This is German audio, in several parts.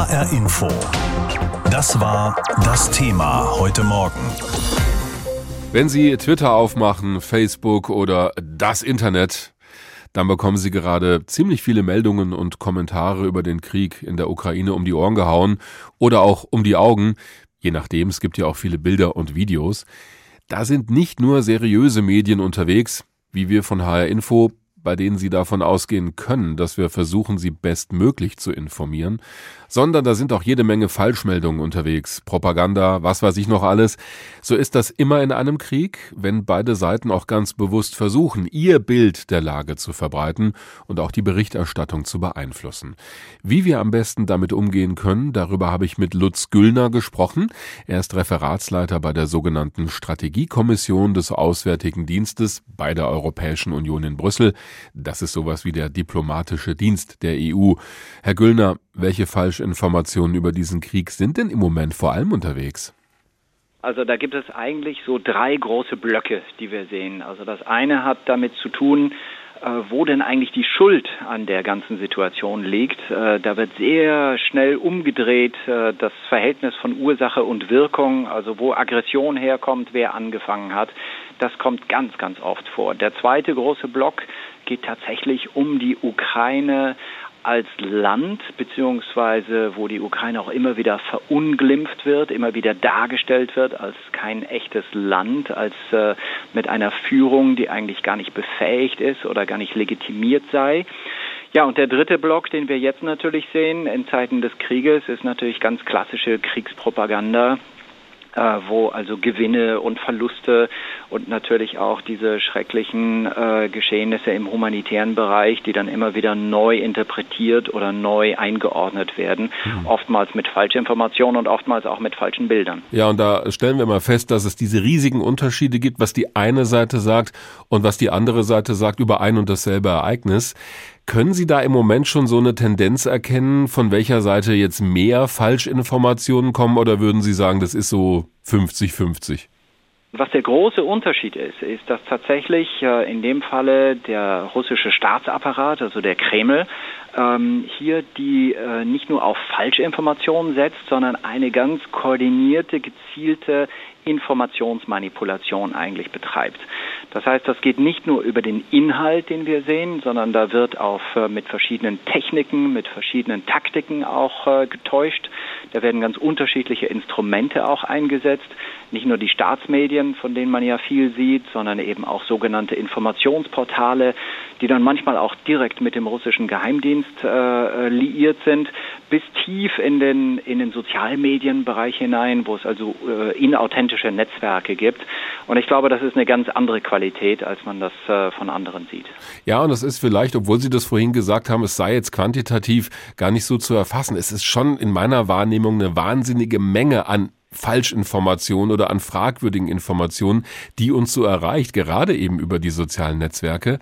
HR Info. Das war das Thema heute Morgen. Wenn Sie Twitter aufmachen, Facebook oder das Internet, dann bekommen Sie gerade ziemlich viele Meldungen und Kommentare über den Krieg in der Ukraine um die Ohren gehauen oder auch um die Augen, je nachdem, es gibt ja auch viele Bilder und Videos. Da sind nicht nur seriöse Medien unterwegs, wie wir von HR Info bei denen Sie davon ausgehen können, dass wir versuchen, Sie bestmöglich zu informieren, sondern da sind auch jede Menge Falschmeldungen unterwegs, Propaganda, was weiß ich noch alles. So ist das immer in einem Krieg, wenn beide Seiten auch ganz bewusst versuchen, ihr Bild der Lage zu verbreiten und auch die Berichterstattung zu beeinflussen. Wie wir am besten damit umgehen können, darüber habe ich mit Lutz Güllner gesprochen. Er ist Referatsleiter bei der sogenannten Strategiekommission des Auswärtigen Dienstes bei der Europäischen Union in Brüssel. Das ist sowas wie der diplomatische Dienst der EU. Herr Güllner, welche Falschinformationen über diesen Krieg sind denn im Moment vor allem unterwegs? Also da gibt es eigentlich so drei große Blöcke, die wir sehen. Also das eine hat damit zu tun, äh, wo denn eigentlich die Schuld an der ganzen Situation liegt. Äh, da wird sehr schnell umgedreht äh, das Verhältnis von Ursache und Wirkung, also wo Aggression herkommt, wer angefangen hat. Das kommt ganz, ganz oft vor. Der zweite große Block geht tatsächlich um die Ukraine als Land, beziehungsweise wo die Ukraine auch immer wieder verunglimpft wird, immer wieder dargestellt wird als kein echtes Land, als äh, mit einer Führung, die eigentlich gar nicht befähigt ist oder gar nicht legitimiert sei. Ja, und der dritte Block, den wir jetzt natürlich sehen in Zeiten des Krieges, ist natürlich ganz klassische Kriegspropaganda, äh, wo also Gewinne und Verluste und natürlich auch diese schrecklichen äh, Geschehnisse im humanitären Bereich, die dann immer wieder neu interpretiert oder neu eingeordnet werden, mhm. oftmals mit Falschinformationen und oftmals auch mit falschen Bildern. Ja, und da stellen wir mal fest, dass es diese riesigen Unterschiede gibt, was die eine Seite sagt und was die andere Seite sagt über ein und dasselbe Ereignis. Können Sie da im Moment schon so eine Tendenz erkennen, von welcher Seite jetzt mehr Falschinformationen kommen oder würden Sie sagen, das ist so 50-50? Was der große Unterschied ist, ist, dass tatsächlich äh, in dem Falle der russische Staatsapparat, also der Kreml, ähm, hier die äh, nicht nur auf Falschinformationen setzt, sondern eine ganz koordinierte, gezielte Informationsmanipulation eigentlich betreibt. Das heißt, das geht nicht nur über den Inhalt, den wir sehen, sondern da wird auf äh, mit verschiedenen Techniken, mit verschiedenen Taktiken auch äh, getäuscht. Da werden ganz unterschiedliche Instrumente auch eingesetzt. Nicht nur die Staatsmedien, von denen man ja viel sieht, sondern eben auch sogenannte Informationsportale, die dann manchmal auch direkt mit dem russischen Geheimdienst äh, liiert sind, bis tief in den in den Sozialmedienbereich hinein, wo es also äh, inauthentische Netzwerke gibt. Und ich glaube, das ist eine ganz andere Qualität, als man das äh, von anderen sieht. Ja, und das ist vielleicht, obwohl Sie das vorhin gesagt haben, es sei jetzt quantitativ gar nicht so zu erfassen. Es ist schon in meiner Wahrnehmung eine wahnsinnige Menge an Falschinformationen oder an fragwürdigen Informationen, die uns so erreicht, gerade eben über die sozialen Netzwerke.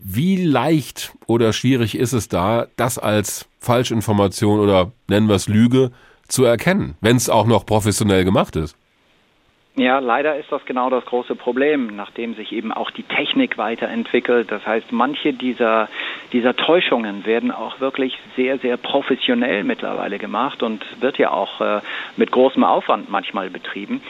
Wie leicht oder schwierig ist es da, das als Falschinformation oder nennen wir es Lüge zu erkennen, wenn es auch noch professionell gemacht ist? Ja, leider ist das genau das große Problem, nachdem sich eben auch die Technik weiterentwickelt. Das heißt, manche dieser, dieser Täuschungen werden auch wirklich sehr, sehr professionell mittlerweile gemacht und wird ja auch äh, mit großem Aufwand manchmal betrieben.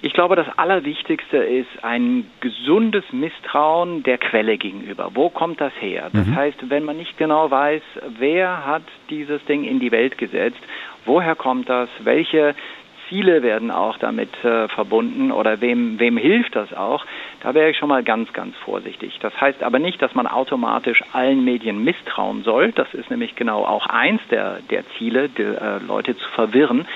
Ich glaube, das Allerwichtigste ist ein gesundes Misstrauen der Quelle gegenüber. Wo kommt das her? Das mhm. heißt, wenn man nicht genau weiß, wer hat dieses Ding in die Welt gesetzt, woher kommt das, welche Ziele werden auch damit äh, verbunden oder wem, wem hilft das auch, da wäre ich schon mal ganz, ganz vorsichtig. Das heißt aber nicht, dass man automatisch allen Medien misstrauen soll. Das ist nämlich genau auch eins der, der Ziele, die äh, Leute zu verwirren,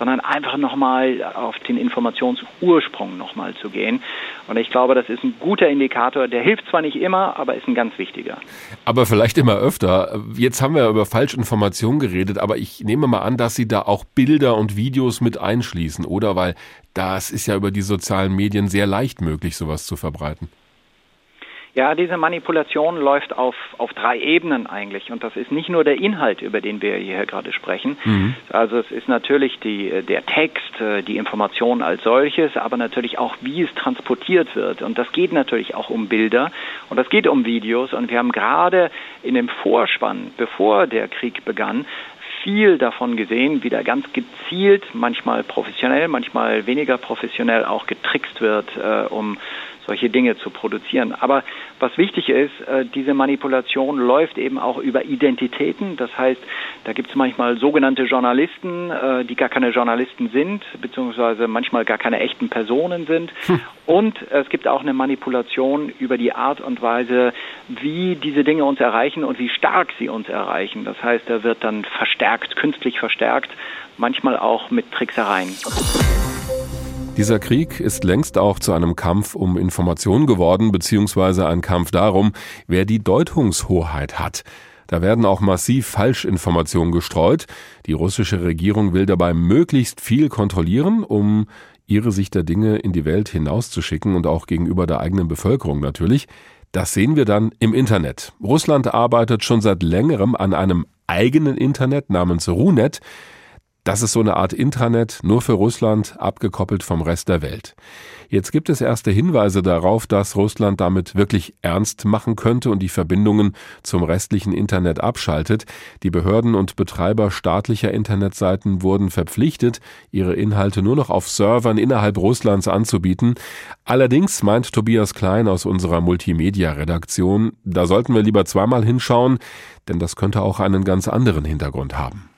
sondern einfach nochmal auf den Informationsursprung nochmal zu gehen. Und ich glaube, das ist ein guter Indikator. Der hilft zwar nicht immer, aber ist ein ganz wichtiger. Aber vielleicht immer öfter. Jetzt haben wir über Falschinformationen geredet, aber ich nehme mal an, dass Sie da auch Bilder und Videos mit einschließen, oder? Weil das ist ja über die sozialen Medien sehr leicht möglich, sowas zu verbreiten. Ja, diese Manipulation läuft auf, auf drei Ebenen eigentlich. Und das ist nicht nur der Inhalt, über den wir hier gerade sprechen. Mhm. Also es ist natürlich die, der Text, äh, die Information als solches, aber natürlich auch, wie es transportiert wird. Und das geht natürlich auch um Bilder und das geht um Videos. Und wir haben gerade in dem Vorspann, bevor der Krieg begann, viel davon gesehen, wie da ganz gezielt, manchmal professionell, manchmal weniger professionell auch getrickst wird, äh, um solche Dinge zu produzieren. Aber was wichtig ist, äh, diese Manipulation läuft eben auch über Identitäten. Das heißt, da gibt es manchmal sogenannte Journalisten, äh, die gar keine Journalisten sind, beziehungsweise manchmal gar keine echten Personen sind. Hm. Und es gibt auch eine Manipulation über die Art und Weise, wie diese Dinge uns erreichen und wie stark sie uns erreichen. Das heißt, da wird dann verstärkt, künstlich verstärkt, manchmal auch mit Tricksereien. Dieser Krieg ist längst auch zu einem Kampf um Informationen geworden, beziehungsweise ein Kampf darum, wer die Deutungshoheit hat. Da werden auch massiv Falschinformationen gestreut. Die russische Regierung will dabei möglichst viel kontrollieren, um ihre Sicht der Dinge in die Welt hinauszuschicken und auch gegenüber der eigenen Bevölkerung natürlich. Das sehen wir dann im Internet. Russland arbeitet schon seit längerem an einem eigenen Internet namens RUNET. Das ist so eine Art Intranet nur für Russland, abgekoppelt vom Rest der Welt. Jetzt gibt es erste Hinweise darauf, dass Russland damit wirklich ernst machen könnte und die Verbindungen zum restlichen Internet abschaltet. Die Behörden und Betreiber staatlicher Internetseiten wurden verpflichtet, ihre Inhalte nur noch auf Servern innerhalb Russlands anzubieten. Allerdings meint Tobias Klein aus unserer Multimedia-Redaktion, da sollten wir lieber zweimal hinschauen, denn das könnte auch einen ganz anderen Hintergrund haben.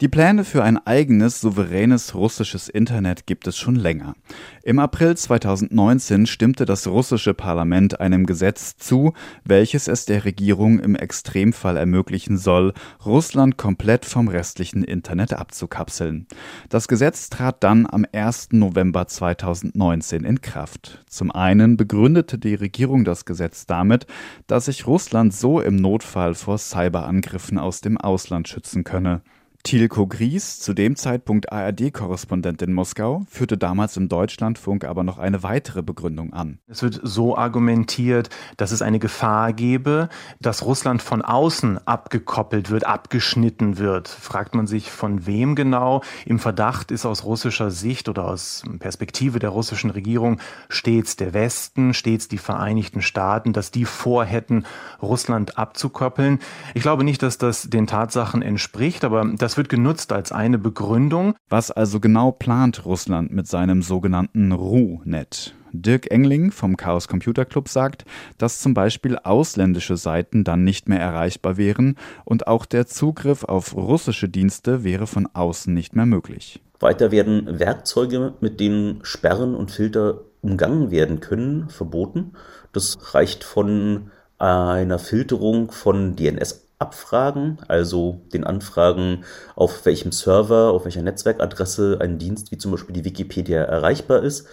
Die Pläne für ein eigenes, souveränes russisches Internet gibt es schon länger. Im April 2019 stimmte das russische Parlament einem Gesetz zu, welches es der Regierung im Extremfall ermöglichen soll, Russland komplett vom restlichen Internet abzukapseln. Das Gesetz trat dann am 1. November 2019 in Kraft. Zum einen begründete die Regierung das Gesetz damit, dass sich Russland so im Notfall vor Cyberangriffen aus dem Ausland schützen könne. Tilko Gries, zu dem Zeitpunkt ARD-Korrespondent in Moskau, führte damals im Deutschlandfunk aber noch eine weitere Begründung an. Es wird so argumentiert, dass es eine Gefahr gebe, dass Russland von außen abgekoppelt wird, abgeschnitten wird. Fragt man sich, von wem genau? Im Verdacht ist aus russischer Sicht oder aus Perspektive der russischen Regierung stets der Westen, stets die Vereinigten Staaten, dass die vorhätten, Russland abzukoppeln. Ich glaube nicht, dass das den Tatsachen entspricht, aber das das wird genutzt als eine Begründung. Was also genau plant Russland mit seinem sogenannten RU-Net? Dirk Engling vom Chaos Computer Club sagt, dass zum Beispiel ausländische Seiten dann nicht mehr erreichbar wären und auch der Zugriff auf russische Dienste wäre von außen nicht mehr möglich. Weiter werden Werkzeuge, mit denen Sperren und Filter umgangen werden können, verboten. Das reicht von einer Filterung von DNS Abfragen, also den Anfragen, auf welchem Server, auf welcher Netzwerkadresse ein Dienst wie zum Beispiel die Wikipedia erreichbar ist,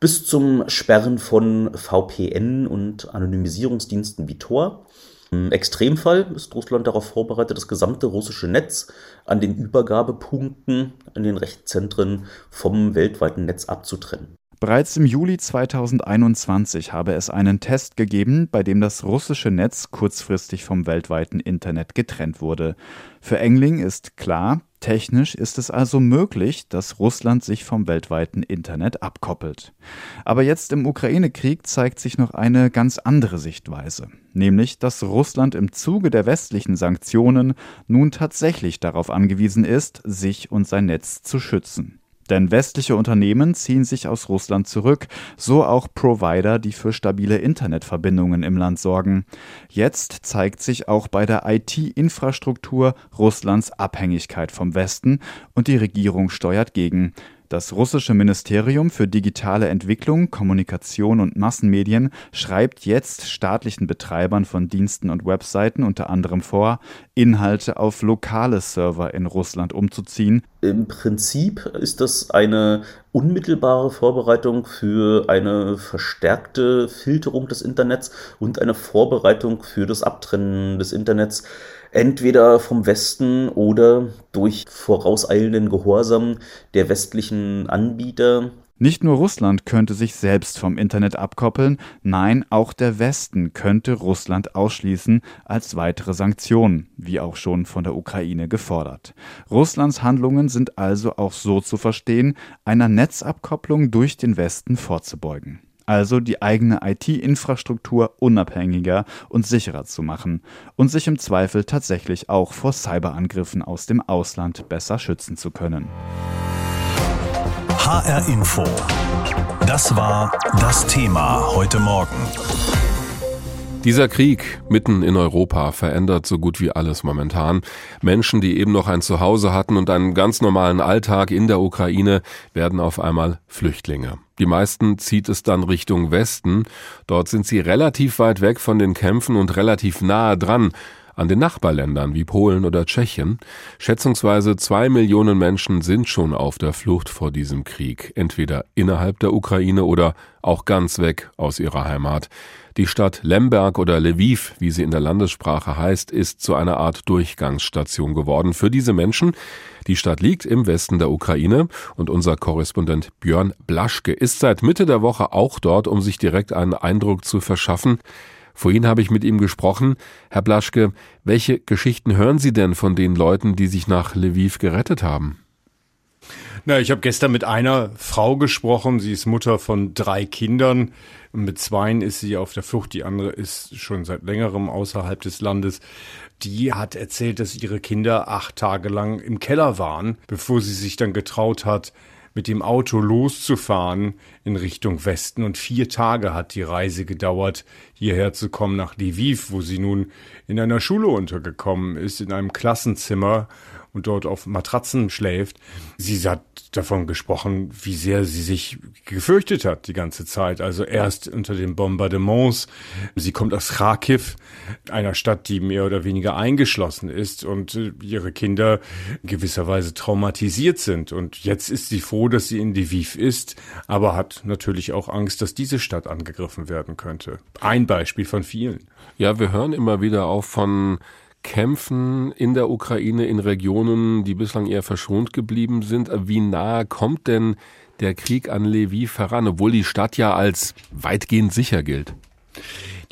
bis zum Sperren von VPN und Anonymisierungsdiensten wie Tor. Im Extremfall ist Russland darauf vorbereitet, das gesamte russische Netz an den Übergabepunkten in den Rechtszentren vom weltweiten Netz abzutrennen. Bereits im Juli 2021 habe es einen Test gegeben, bei dem das russische Netz kurzfristig vom weltweiten Internet getrennt wurde. Für Engling ist klar, technisch ist es also möglich, dass Russland sich vom weltweiten Internet abkoppelt. Aber jetzt im Ukraine-Krieg zeigt sich noch eine ganz andere Sichtweise, nämlich dass Russland im Zuge der westlichen Sanktionen nun tatsächlich darauf angewiesen ist, sich und sein Netz zu schützen. Denn westliche Unternehmen ziehen sich aus Russland zurück, so auch Provider, die für stabile Internetverbindungen im Land sorgen. Jetzt zeigt sich auch bei der IT-Infrastruktur Russlands Abhängigkeit vom Westen und die Regierung steuert gegen. Das russische Ministerium für digitale Entwicklung, Kommunikation und Massenmedien schreibt jetzt staatlichen Betreibern von Diensten und Webseiten unter anderem vor, Inhalte auf lokale Server in Russland umzuziehen. Im Prinzip ist das eine unmittelbare Vorbereitung für eine verstärkte Filterung des Internets und eine Vorbereitung für das Abtrennen des Internets entweder vom Westen oder durch vorauseilenden Gehorsam der westlichen Anbieter. Nicht nur Russland könnte sich selbst vom Internet abkoppeln, nein, auch der Westen könnte Russland ausschließen als weitere Sanktionen, wie auch schon von der Ukraine gefordert. Russlands Handlungen sind also auch so zu verstehen, einer Netzabkopplung durch den Westen vorzubeugen. Also die eigene IT-Infrastruktur unabhängiger und sicherer zu machen und sich im Zweifel tatsächlich auch vor Cyberangriffen aus dem Ausland besser schützen zu können. HR Info. Das war das Thema heute Morgen. Dieser Krieg mitten in Europa verändert so gut wie alles momentan. Menschen, die eben noch ein Zuhause hatten und einen ganz normalen Alltag in der Ukraine, werden auf einmal Flüchtlinge. Die meisten zieht es dann Richtung Westen. Dort sind sie relativ weit weg von den Kämpfen und relativ nahe dran an den Nachbarländern wie Polen oder Tschechien. Schätzungsweise zwei Millionen Menschen sind schon auf der Flucht vor diesem Krieg, entweder innerhalb der Ukraine oder auch ganz weg aus ihrer Heimat. Die Stadt Lemberg oder Lviv, wie sie in der Landessprache heißt, ist zu einer Art Durchgangsstation geworden für diese Menschen. Die Stadt liegt im Westen der Ukraine und unser Korrespondent Björn Blaschke ist seit Mitte der Woche auch dort, um sich direkt einen Eindruck zu verschaffen. Vorhin habe ich mit ihm gesprochen. Herr Blaschke, welche Geschichten hören Sie denn von den Leuten, die sich nach Lviv gerettet haben? Na, ich habe gestern mit einer Frau gesprochen. Sie ist Mutter von drei Kindern. Mit zweien ist sie auf der Flucht. Die andere ist schon seit längerem außerhalb des Landes. Die hat erzählt, dass ihre Kinder acht Tage lang im Keller waren, bevor sie sich dann getraut hat, mit dem Auto loszufahren in Richtung Westen. Und vier Tage hat die Reise gedauert, hierher zu kommen nach Lviv, wo sie nun in einer Schule untergekommen ist, in einem Klassenzimmer und dort auf Matratzen schläft. Sie hat davon gesprochen, wie sehr sie sich gefürchtet hat die ganze Zeit. Also erst unter den Bombardements. Sie kommt aus Kharkiv, einer Stadt, die mehr oder weniger eingeschlossen ist und äh, ihre Kinder gewisserweise traumatisiert sind. Und jetzt ist sie froh, dass sie in Lviv ist, aber hat natürlich auch Angst, dass diese Stadt angegriffen werden könnte. Ein Beispiel von vielen. Ja, wir hören immer wieder auch von Kämpfen in der Ukraine in Regionen, die bislang eher verschont geblieben sind. Wie nahe kommt denn der Krieg an Lviv heran, obwohl die Stadt ja als weitgehend sicher gilt?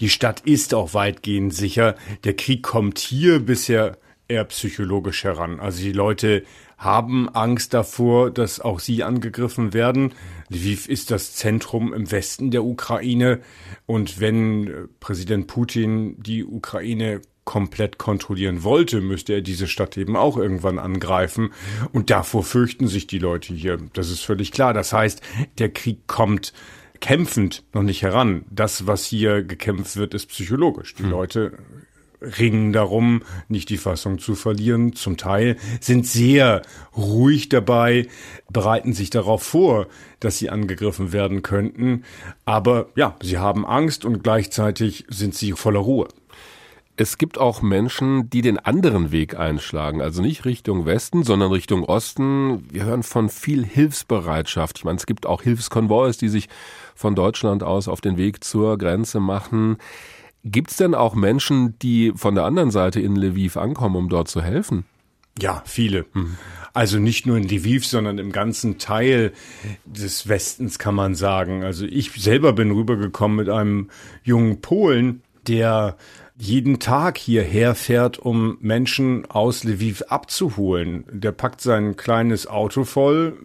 Die Stadt ist auch weitgehend sicher. Der Krieg kommt hier bisher eher psychologisch heran. Also die Leute haben Angst davor, dass auch sie angegriffen werden. Lviv ist das Zentrum im Westen der Ukraine. Und wenn Präsident Putin die Ukraine komplett kontrollieren wollte, müsste er diese Stadt eben auch irgendwann angreifen. Und davor fürchten sich die Leute hier. Das ist völlig klar. Das heißt, der Krieg kommt kämpfend noch nicht heran. Das, was hier gekämpft wird, ist psychologisch. Die hm. Leute ringen darum, nicht die Fassung zu verlieren. Zum Teil sind sehr ruhig dabei, bereiten sich darauf vor, dass sie angegriffen werden könnten. Aber ja, sie haben Angst und gleichzeitig sind sie voller Ruhe. Es gibt auch Menschen, die den anderen Weg einschlagen, also nicht Richtung Westen, sondern Richtung Osten. Wir hören von viel Hilfsbereitschaft. Ich meine, es gibt auch Hilfskonvois, die sich von Deutschland aus auf den Weg zur Grenze machen. Gibt es denn auch Menschen, die von der anderen Seite in Lviv ankommen, um dort zu helfen? Ja, viele. Mhm. Also nicht nur in Lviv, sondern im ganzen Teil des Westens kann man sagen. Also ich selber bin rübergekommen mit einem jungen Polen, der jeden Tag hierher fährt, um Menschen aus Lviv abzuholen. Der packt sein kleines Auto voll.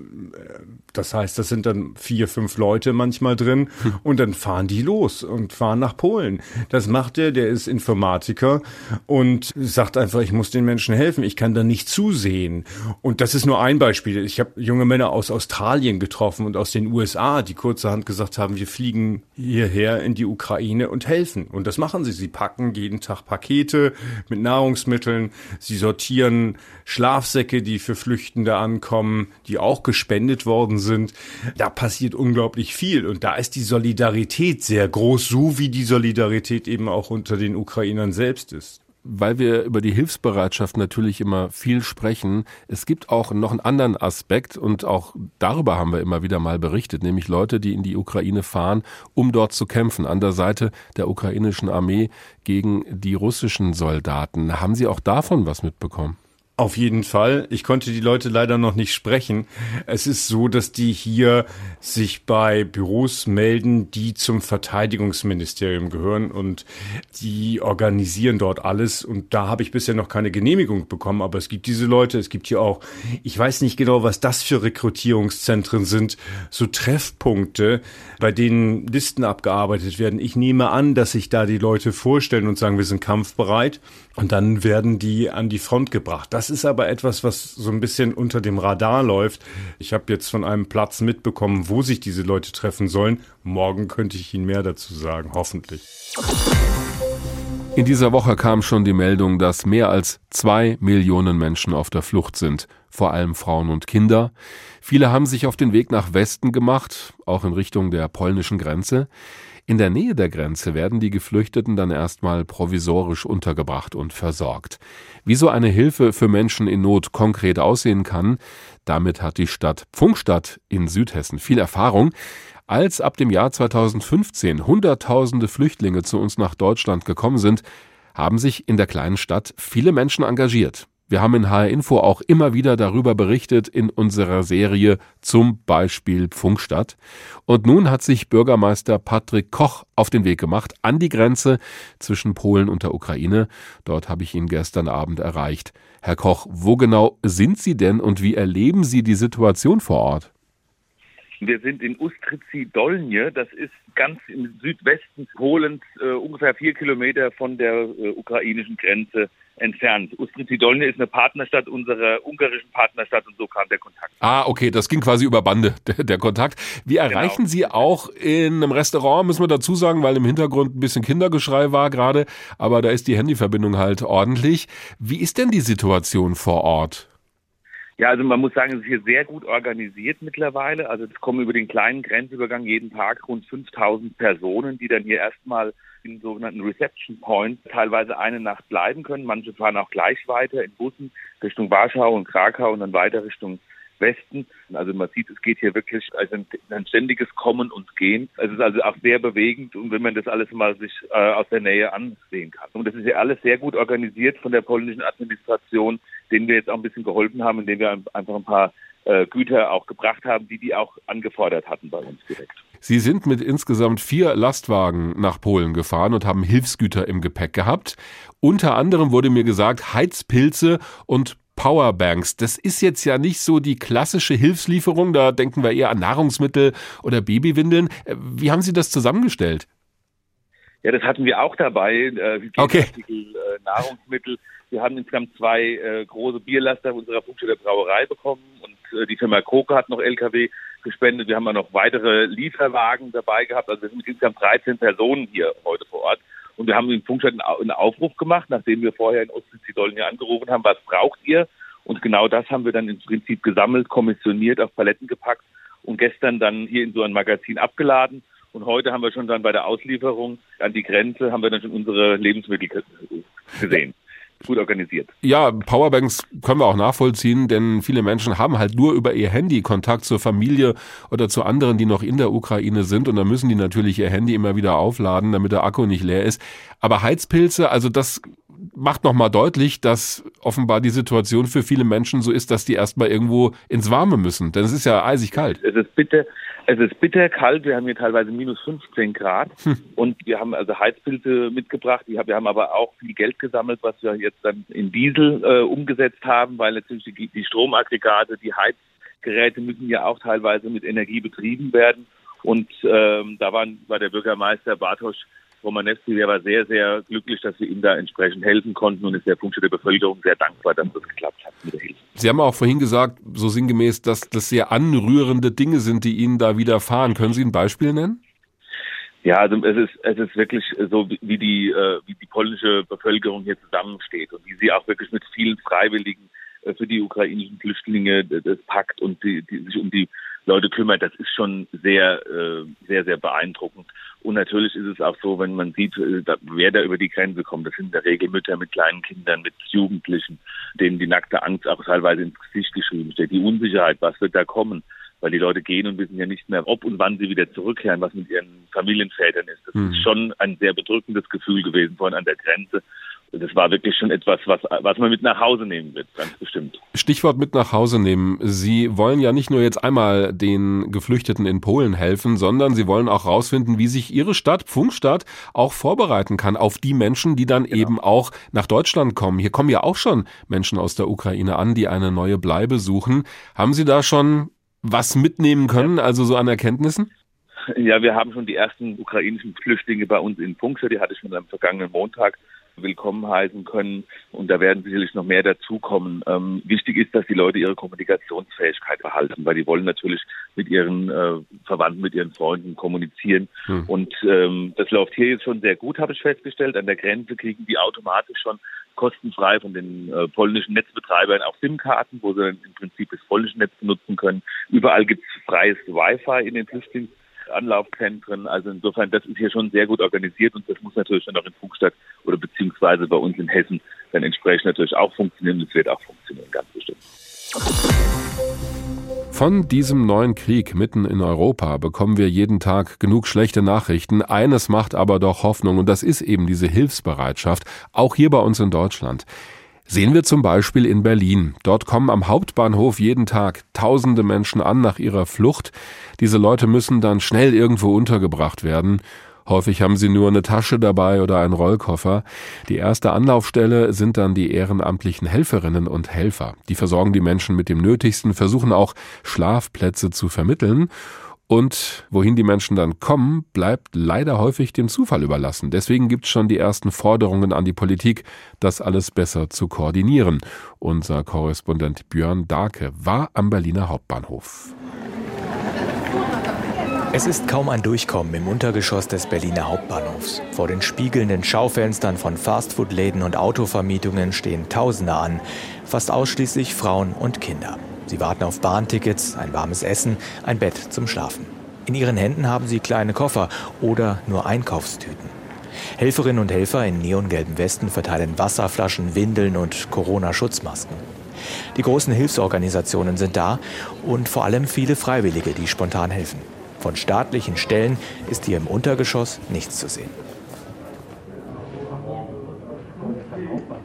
Das heißt, das sind dann vier, fünf Leute manchmal drin und dann fahren die los und fahren nach Polen. Das macht er, der ist Informatiker und sagt einfach, ich muss den Menschen helfen, ich kann da nicht zusehen. Und das ist nur ein Beispiel. Ich habe junge Männer aus Australien getroffen und aus den USA, die kurzerhand gesagt haben, wir fliegen hierher in die Ukraine und helfen. Und das machen sie. Sie packen jeden Tag Pakete mit Nahrungsmitteln. Sie sortieren Schlafsäcke, die für Flüchtende ankommen, die auch gespendet worden sind. Da passiert unglaublich viel und da ist die Solidarität sehr groß, so wie die Solidarität eben auch unter den Ukrainern selbst ist weil wir über die Hilfsbereitschaft natürlich immer viel sprechen, es gibt auch noch einen anderen Aspekt und auch darüber haben wir immer wieder mal berichtet, nämlich Leute, die in die Ukraine fahren, um dort zu kämpfen, an der Seite der ukrainischen Armee gegen die russischen Soldaten. Haben Sie auch davon was mitbekommen? Auf jeden Fall. Ich konnte die Leute leider noch nicht sprechen. Es ist so, dass die hier sich bei Büros melden, die zum Verteidigungsministerium gehören und die organisieren dort alles. Und da habe ich bisher noch keine Genehmigung bekommen. Aber es gibt diese Leute. Es gibt hier auch, ich weiß nicht genau, was das für Rekrutierungszentren sind, so Treffpunkte, bei denen Listen abgearbeitet werden. Ich nehme an, dass sich da die Leute vorstellen und sagen, wir sind kampfbereit. Und dann werden die an die Front gebracht. Das ist aber etwas, was so ein bisschen unter dem Radar läuft. Ich habe jetzt von einem Platz mitbekommen, wo sich diese Leute treffen sollen. Morgen könnte ich Ihnen mehr dazu sagen, hoffentlich. In dieser Woche kam schon die Meldung, dass mehr als zwei Millionen Menschen auf der Flucht sind, vor allem Frauen und Kinder. Viele haben sich auf den Weg nach Westen gemacht, auch in Richtung der polnischen Grenze. In der Nähe der Grenze werden die Geflüchteten dann erstmal provisorisch untergebracht und versorgt. Wie so eine Hilfe für Menschen in Not konkret aussehen kann, damit hat die Stadt Pfungstadt in Südhessen viel Erfahrung. Als ab dem Jahr 2015 Hunderttausende Flüchtlinge zu uns nach Deutschland gekommen sind, haben sich in der kleinen Stadt viele Menschen engagiert. Wir haben in HR Info auch immer wieder darüber berichtet in unserer Serie zum Beispiel Pfungstadt. Und nun hat sich Bürgermeister Patrick Koch auf den Weg gemacht an die Grenze zwischen Polen und der Ukraine. Dort habe ich ihn gestern Abend erreicht. Herr Koch, wo genau sind Sie denn und wie erleben Sie die Situation vor Ort? Wir sind in Ustrici-Dolnie, das ist ganz im Südwesten Polens, äh, ungefähr vier Kilometer von der äh, ukrainischen Grenze entfernt. Ustrici-Dolnie ist eine Partnerstadt unserer ungarischen Partnerstadt und so kam der Kontakt. Ah, okay, das ging quasi über Bande, der, der Kontakt. Wie genau. erreichen genau. Sie auch in einem Restaurant, müssen wir dazu sagen, weil im Hintergrund ein bisschen Kindergeschrei war gerade, aber da ist die Handyverbindung halt ordentlich. Wie ist denn die Situation vor Ort? Ja, also man muss sagen, es ist hier sehr gut organisiert mittlerweile. Also es kommen über den kleinen Grenzübergang jeden Tag rund 5000 Personen, die dann hier erstmal in sogenannten Reception Points teilweise eine Nacht bleiben können. Manche fahren auch gleich weiter in Bussen Richtung Warschau und Krakau und dann weiter Richtung Westen. Also man sieht, es geht hier wirklich also ein, ein, ständiges Kommen und Gehen. Es ist also auch sehr bewegend und wenn man das alles mal sich äh, aus der Nähe ansehen kann. Und das ist ja alles sehr gut organisiert von der polnischen Administration, denen wir jetzt auch ein bisschen geholfen haben, indem wir einfach ein paar äh, Güter auch gebracht haben, die die auch angefordert hatten bei uns direkt. Sie sind mit insgesamt vier Lastwagen nach Polen gefahren und haben Hilfsgüter im Gepäck gehabt. Unter anderem wurde mir gesagt, Heizpilze und Powerbanks. Das ist jetzt ja nicht so die klassische Hilfslieferung, da denken wir eher an Nahrungsmittel oder Babywindeln. Äh, wie haben Sie das zusammengestellt? Ja, das hatten wir auch dabei. Äh, okay. Äh, Nahrungsmittel. Wir haben insgesamt zwei äh, große Bierlaster unserer Funkstelle Brauerei bekommen und äh, die Firma Koke hat noch LKW gespendet. Wir haben ja noch weitere Lieferwagen dabei gehabt. Also wir sind insgesamt 13 Personen hier heute vor Ort. Und wir haben in Funkstadt einen Aufruf gemacht, nachdem wir vorher in Ostsee-Sidolien angerufen haben, was braucht ihr? Und genau das haben wir dann im Prinzip gesammelt, kommissioniert, auf Paletten gepackt und gestern dann hier in so ein Magazin abgeladen. Und heute haben wir schon dann bei der Auslieferung an die Grenze, haben wir dann schon unsere Lebensmittel gesehen gut organisiert. Ja, Powerbanks können wir auch nachvollziehen, denn viele Menschen haben halt nur über ihr Handy Kontakt zur Familie oder zu anderen, die noch in der Ukraine sind und dann müssen die natürlich ihr Handy immer wieder aufladen, damit der Akku nicht leer ist. Aber Heizpilze, also das macht nochmal deutlich, dass offenbar die Situation für viele Menschen so ist, dass die erstmal irgendwo ins Warme müssen. Denn es ist ja eisig kalt. Es ist bitter, es ist bitter kalt. Wir haben hier teilweise minus 15 Grad. Hm. Und wir haben also Heizpilze mitgebracht. Wir haben aber auch viel Geld gesammelt, was wir jetzt dann in Diesel äh, umgesetzt haben, weil natürlich die, die Stromaggregate, die Heizgeräte müssen ja auch teilweise mit Energie betrieben werden. Und ähm, da waren, war der Bürgermeister Bartosch Romanewski, der war sehr, sehr glücklich, dass wir ihm da entsprechend helfen konnten und ist der Punkt der Bevölkerung sehr dankbar, dass das geklappt hat mit der Hilfe. Sie haben auch vorhin gesagt, so sinngemäß, dass das sehr anrührende Dinge sind, die Ihnen da widerfahren. Können Sie ein Beispiel nennen? Ja, also es ist es ist wirklich so, wie die äh, wie die polnische Bevölkerung hier zusammensteht und wie sie auch wirklich mit vielen Freiwilligen äh, für die ukrainischen Flüchtlinge das packt und die, die sich um die Leute kümmert, das ist schon sehr, äh, sehr, sehr beeindruckend. Und natürlich ist es auch so, wenn man sieht, äh, wer da über die Grenze kommt, das sind in der Regel Mütter mit kleinen Kindern, mit Jugendlichen, denen die nackte Angst auch teilweise ins Gesicht geschrieben steht, die Unsicherheit, was wird da kommen, weil die Leute gehen und wissen ja nicht mehr, ob und wann sie wieder zurückkehren, was mit ihren Familienvätern ist. Das mhm. ist schon ein sehr bedrückendes Gefühl gewesen vorhin an der Grenze. Das war wirklich schon etwas, was, was man mit nach Hause nehmen wird, ganz bestimmt. Stichwort mit nach Hause nehmen. Sie wollen ja nicht nur jetzt einmal den Geflüchteten in Polen helfen, sondern Sie wollen auch herausfinden, wie sich Ihre Stadt, Funkstadt, auch vorbereiten kann auf die Menschen, die dann genau. eben auch nach Deutschland kommen. Hier kommen ja auch schon Menschen aus der Ukraine an, die eine neue Bleibe suchen. Haben Sie da schon was mitnehmen können, also so an Erkenntnissen? Ja, wir haben schon die ersten ukrainischen Flüchtlinge bei uns in Funkstadt, die hatte ich schon am vergangenen Montag willkommen heißen können. Und da werden sicherlich noch mehr dazukommen. Ähm, wichtig ist, dass die Leute ihre Kommunikationsfähigkeit behalten, weil die wollen natürlich mit ihren äh, Verwandten, mit ihren Freunden kommunizieren. Hm. Und ähm, das läuft hier jetzt schon sehr gut, habe ich festgestellt. An der Grenze kriegen die automatisch schon kostenfrei von den äh, polnischen Netzbetreibern auch SIM-Karten, wo sie dann im Prinzip das polnische Netz benutzen können. Überall gibt es freies Wi-Fi in den Flüchtlings Anlaufzentren. Also insofern, das ist hier schon sehr gut organisiert und das muss natürlich dann auch in Funkstadt oder beziehungsweise bei uns in Hessen dann entsprechend natürlich auch funktionieren. Es wird auch funktionieren, ganz bestimmt. Von diesem neuen Krieg mitten in Europa bekommen wir jeden Tag genug schlechte Nachrichten. Eines macht aber doch Hoffnung und das ist eben diese Hilfsbereitschaft, auch hier bei uns in Deutschland. Sehen wir zum Beispiel in Berlin. Dort kommen am Hauptbahnhof jeden Tag tausende Menschen an nach ihrer Flucht. Diese Leute müssen dann schnell irgendwo untergebracht werden. Häufig haben sie nur eine Tasche dabei oder einen Rollkoffer. Die erste Anlaufstelle sind dann die ehrenamtlichen Helferinnen und Helfer. Die versorgen die Menschen mit dem Nötigsten, versuchen auch Schlafplätze zu vermitteln und wohin die Menschen dann kommen, bleibt leider häufig dem Zufall überlassen. Deswegen gibt es schon die ersten Forderungen an die Politik, das alles besser zu koordinieren. Unser Korrespondent Björn Darke war am Berliner Hauptbahnhof. Es ist kaum ein Durchkommen im Untergeschoss des Berliner Hauptbahnhofs. Vor den spiegelnden Schaufenstern von Fastfood-Läden und Autovermietungen stehen Tausende an, fast ausschließlich Frauen und Kinder. Sie warten auf Bahntickets, ein warmes Essen, ein Bett zum Schlafen. In ihren Händen haben sie kleine Koffer oder nur Einkaufstüten. Helferinnen und Helfer in neongelben Westen verteilen Wasserflaschen, Windeln und Corona-Schutzmasken. Die großen Hilfsorganisationen sind da und vor allem viele Freiwillige, die spontan helfen. Von staatlichen Stellen ist hier im Untergeschoss nichts zu sehen.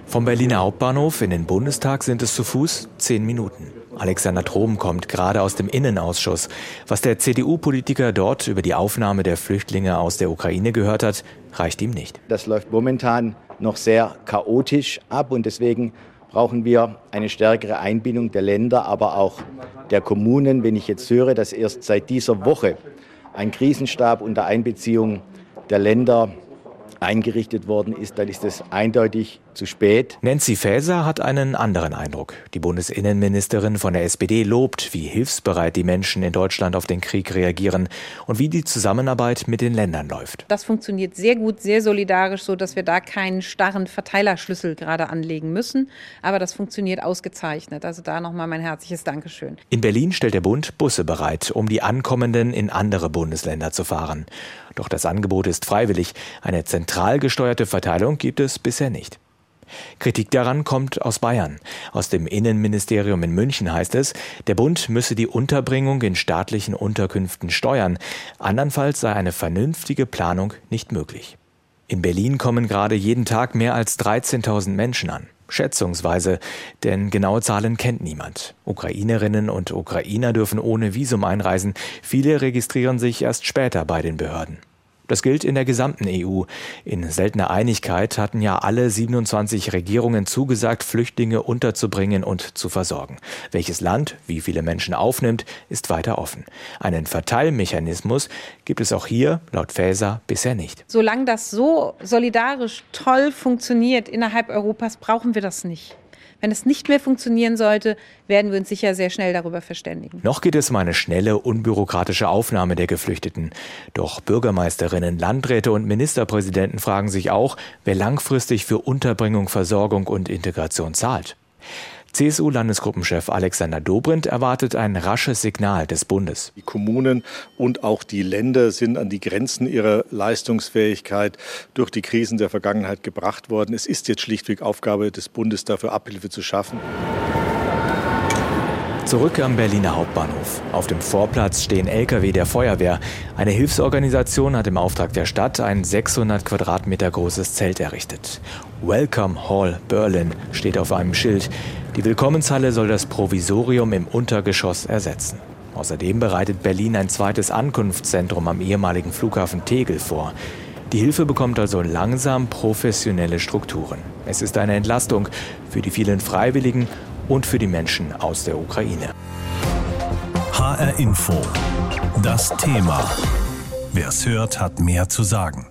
Vom Berliner Hauptbahnhof in den Bundestag sind es zu Fuß zehn Minuten. Alexander Trom kommt gerade aus dem Innenausschuss. Was der CDU-Politiker dort über die Aufnahme der Flüchtlinge aus der Ukraine gehört hat, reicht ihm nicht. Das läuft momentan noch sehr chaotisch ab und deswegen brauchen wir eine stärkere Einbindung der Länder, aber auch der Kommunen. Wenn ich jetzt höre, dass erst seit dieser Woche ein Krisenstab unter Einbeziehung der Länder eingerichtet worden ist, dann ist es eindeutig zu spät. Nancy Faeser hat einen anderen Eindruck. Die Bundesinnenministerin von der SPD lobt, wie hilfsbereit die Menschen in Deutschland auf den Krieg reagieren und wie die Zusammenarbeit mit den Ländern läuft. Das funktioniert sehr gut, sehr solidarisch, so dass wir da keinen starren Verteilerschlüssel gerade anlegen müssen. Aber das funktioniert ausgezeichnet. Also da nochmal mein herzliches Dankeschön. In Berlin stellt der Bund Busse bereit, um die Ankommenden in andere Bundesländer zu fahren. Doch das Angebot ist freiwillig. Eine zentral gesteuerte Verteilung gibt es bisher nicht. Kritik daran kommt aus Bayern. Aus dem Innenministerium in München heißt es, der Bund müsse die Unterbringung in staatlichen Unterkünften steuern. Andernfalls sei eine vernünftige Planung nicht möglich. In Berlin kommen gerade jeden Tag mehr als 13.000 Menschen an. Schätzungsweise, denn genaue Zahlen kennt niemand. Ukrainerinnen und Ukrainer dürfen ohne Visum einreisen. Viele registrieren sich erst später bei den Behörden. Das gilt in der gesamten EU. In seltener Einigkeit hatten ja alle 27 Regierungen zugesagt, Flüchtlinge unterzubringen und zu versorgen. Welches Land wie viele Menschen aufnimmt, ist weiter offen. Einen Verteilmechanismus gibt es auch hier, laut Faeser, bisher nicht. Solange das so solidarisch toll funktioniert innerhalb Europas, brauchen wir das nicht. Wenn es nicht mehr funktionieren sollte, werden wir uns sicher sehr schnell darüber verständigen. Noch geht es um eine schnelle, unbürokratische Aufnahme der Geflüchteten. Doch Bürgermeisterinnen, Landräte und Ministerpräsidenten fragen sich auch, wer langfristig für Unterbringung, Versorgung und Integration zahlt. CSU-Landesgruppenchef Alexander Dobrindt erwartet ein rasches Signal des Bundes. Die Kommunen und auch die Länder sind an die Grenzen ihrer Leistungsfähigkeit durch die Krisen der Vergangenheit gebracht worden. Es ist jetzt schlichtweg Aufgabe des Bundes, dafür Abhilfe zu schaffen. Zurück am Berliner Hauptbahnhof. Auf dem Vorplatz stehen Lkw der Feuerwehr. Eine Hilfsorganisation hat im Auftrag der Stadt ein 600 Quadratmeter großes Zelt errichtet. Welcome Hall Berlin steht auf einem Schild. Die Willkommenshalle soll das Provisorium im Untergeschoss ersetzen. Außerdem bereitet Berlin ein zweites Ankunftszentrum am ehemaligen Flughafen Tegel vor. Die Hilfe bekommt also langsam professionelle Strukturen. Es ist eine Entlastung für die vielen Freiwilligen und für die Menschen aus der Ukraine. HR Info. Das Thema. Wer es hört, hat mehr zu sagen.